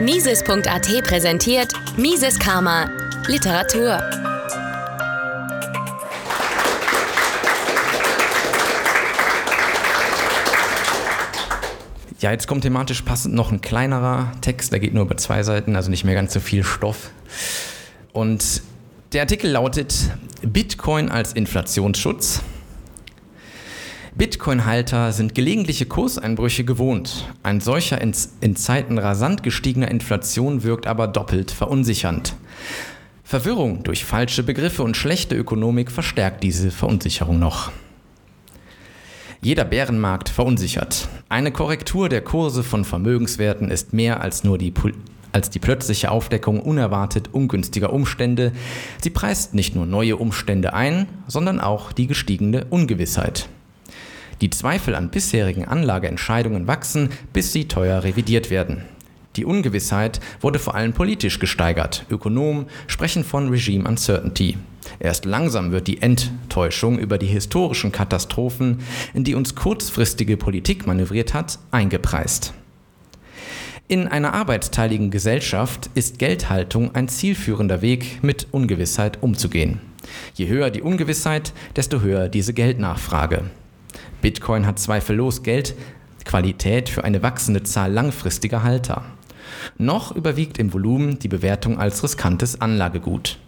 Mises.at präsentiert Mises Karma Literatur. Ja, jetzt kommt thematisch passend noch ein kleinerer Text, der geht nur über zwei Seiten, also nicht mehr ganz so viel Stoff. Und der Artikel lautet Bitcoin als Inflationsschutz. Bitcoin-Halter sind gelegentliche Kurseinbrüche gewohnt. Ein solcher in, in Zeiten rasant gestiegener Inflation wirkt aber doppelt verunsichernd. Verwirrung durch falsche Begriffe und schlechte Ökonomik verstärkt diese Verunsicherung noch. Jeder Bärenmarkt verunsichert. Eine Korrektur der Kurse von Vermögenswerten ist mehr als nur die als die plötzliche Aufdeckung unerwartet ungünstiger Umstände. Sie preist nicht nur neue Umstände ein, sondern auch die gestiegene Ungewissheit. Die Zweifel an bisherigen Anlageentscheidungen wachsen, bis sie teuer revidiert werden. Die Ungewissheit wurde vor allem politisch gesteigert. Ökonomen sprechen von Regime Uncertainty. Erst langsam wird die Enttäuschung über die historischen Katastrophen, in die uns kurzfristige Politik manövriert hat, eingepreist. In einer arbeitsteiligen Gesellschaft ist Geldhaltung ein zielführender Weg, mit Ungewissheit umzugehen. Je höher die Ungewissheit, desto höher diese Geldnachfrage. Bitcoin hat zweifellos Geldqualität für eine wachsende Zahl langfristiger Halter. Noch überwiegt im Volumen die Bewertung als riskantes Anlagegut.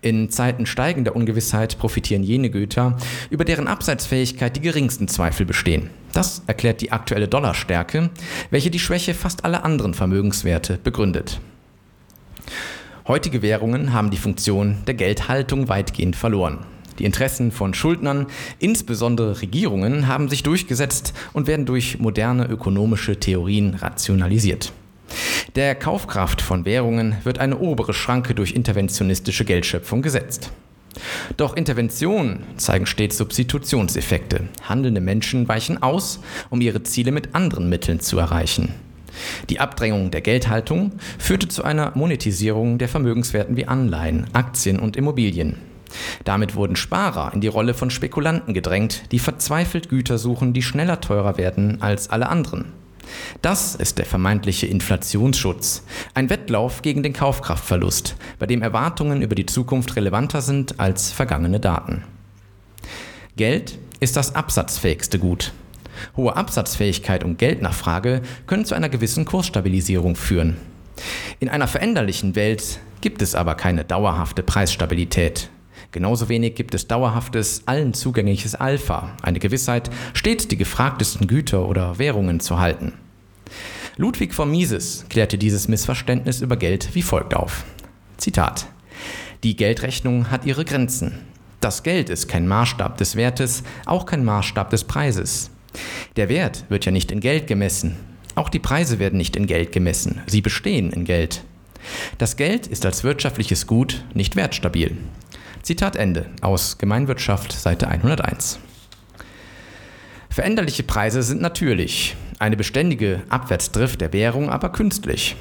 In Zeiten steigender Ungewissheit profitieren jene Güter, über deren Abseitsfähigkeit die geringsten Zweifel bestehen. Das erklärt die aktuelle Dollarstärke, welche die Schwäche fast aller anderen Vermögenswerte begründet. Heutige Währungen haben die Funktion der Geldhaltung weitgehend verloren. Die Interessen von Schuldnern, insbesondere Regierungen, haben sich durchgesetzt und werden durch moderne ökonomische Theorien rationalisiert. Der Kaufkraft von Währungen wird eine obere Schranke durch interventionistische Geldschöpfung gesetzt. Doch Interventionen zeigen stets Substitutionseffekte. Handelnde Menschen weichen aus, um ihre Ziele mit anderen Mitteln zu erreichen. Die Abdrängung der Geldhaltung führte zu einer Monetisierung der Vermögenswerten wie Anleihen, Aktien und Immobilien. Damit wurden Sparer in die Rolle von Spekulanten gedrängt, die verzweifelt Güter suchen, die schneller teurer werden als alle anderen. Das ist der vermeintliche Inflationsschutz, ein Wettlauf gegen den Kaufkraftverlust, bei dem Erwartungen über die Zukunft relevanter sind als vergangene Daten. Geld ist das absatzfähigste Gut. Hohe Absatzfähigkeit und Geldnachfrage können zu einer gewissen Kursstabilisierung führen. In einer veränderlichen Welt gibt es aber keine dauerhafte Preisstabilität. Genauso wenig gibt es dauerhaftes, allen zugängliches Alpha, eine Gewissheit, stets die gefragtesten Güter oder Währungen zu halten. Ludwig von Mises klärte dieses Missverständnis über Geld wie folgt auf. Zitat. Die Geldrechnung hat ihre Grenzen. Das Geld ist kein Maßstab des Wertes, auch kein Maßstab des Preises. Der Wert wird ja nicht in Geld gemessen. Auch die Preise werden nicht in Geld gemessen. Sie bestehen in Geld. Das Geld ist als wirtschaftliches Gut nicht wertstabil. Zitat Ende aus Gemeinwirtschaft, Seite 101. Veränderliche Preise sind natürlich, eine beständige Abwärtsdrift der Währung aber künstlich.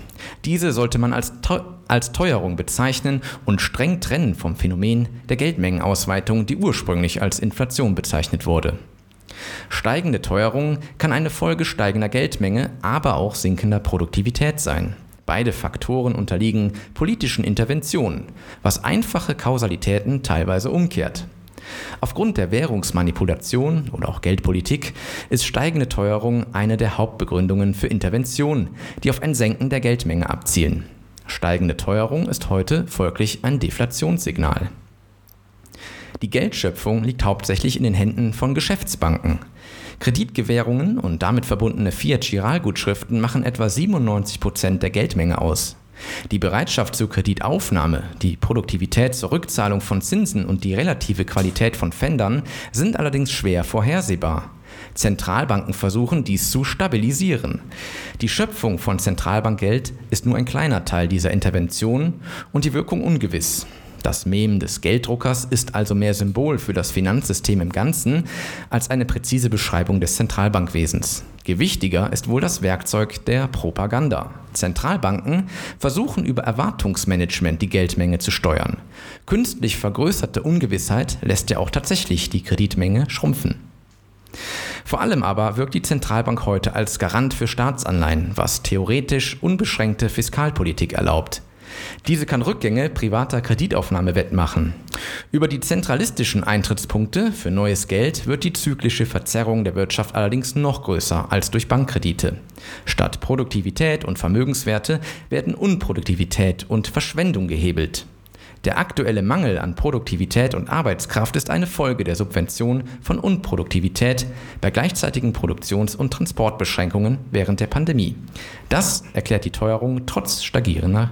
Diese sollte man als, Teu als Teuerung bezeichnen und streng trennen vom Phänomen der Geldmengenausweitung, die ursprünglich als Inflation bezeichnet wurde. Steigende Teuerung kann eine Folge steigender Geldmenge, aber auch sinkender Produktivität sein. Beide Faktoren unterliegen politischen Interventionen, was einfache Kausalitäten teilweise umkehrt. Aufgrund der Währungsmanipulation oder auch Geldpolitik ist steigende Teuerung eine der Hauptbegründungen für Interventionen, die auf ein Senken der Geldmenge abzielen. Steigende Teuerung ist heute folglich ein Deflationssignal. Die Geldschöpfung liegt hauptsächlich in den Händen von Geschäftsbanken. Kreditgewährungen und damit verbundene Fiat-Giralgutschriften machen etwa 97 Prozent der Geldmenge aus. Die Bereitschaft zur Kreditaufnahme, die Produktivität zur Rückzahlung von Zinsen und die relative Qualität von Fendern sind allerdings schwer vorhersehbar. Zentralbanken versuchen dies zu stabilisieren. Die Schöpfung von Zentralbankgeld ist nur ein kleiner Teil dieser Intervention und die Wirkung ungewiss. Das Mem des Gelddruckers ist also mehr Symbol für das Finanzsystem im Ganzen als eine präzise Beschreibung des Zentralbankwesens. Gewichtiger ist wohl das Werkzeug der Propaganda. Zentralbanken versuchen über Erwartungsmanagement die Geldmenge zu steuern. Künstlich vergrößerte Ungewissheit lässt ja auch tatsächlich die Kreditmenge schrumpfen. Vor allem aber wirkt die Zentralbank heute als Garant für Staatsanleihen, was theoretisch unbeschränkte Fiskalpolitik erlaubt. Diese kann Rückgänge privater Kreditaufnahme wettmachen. Über die zentralistischen Eintrittspunkte für neues Geld wird die zyklische Verzerrung der Wirtschaft allerdings noch größer als durch Bankkredite. Statt Produktivität und Vermögenswerte werden Unproduktivität und Verschwendung gehebelt. Der aktuelle Mangel an Produktivität und Arbeitskraft ist eine Folge der Subvention von Unproduktivität bei gleichzeitigen Produktions- und Transportbeschränkungen während der Pandemie. Das erklärt die Teuerung trotz stagnierender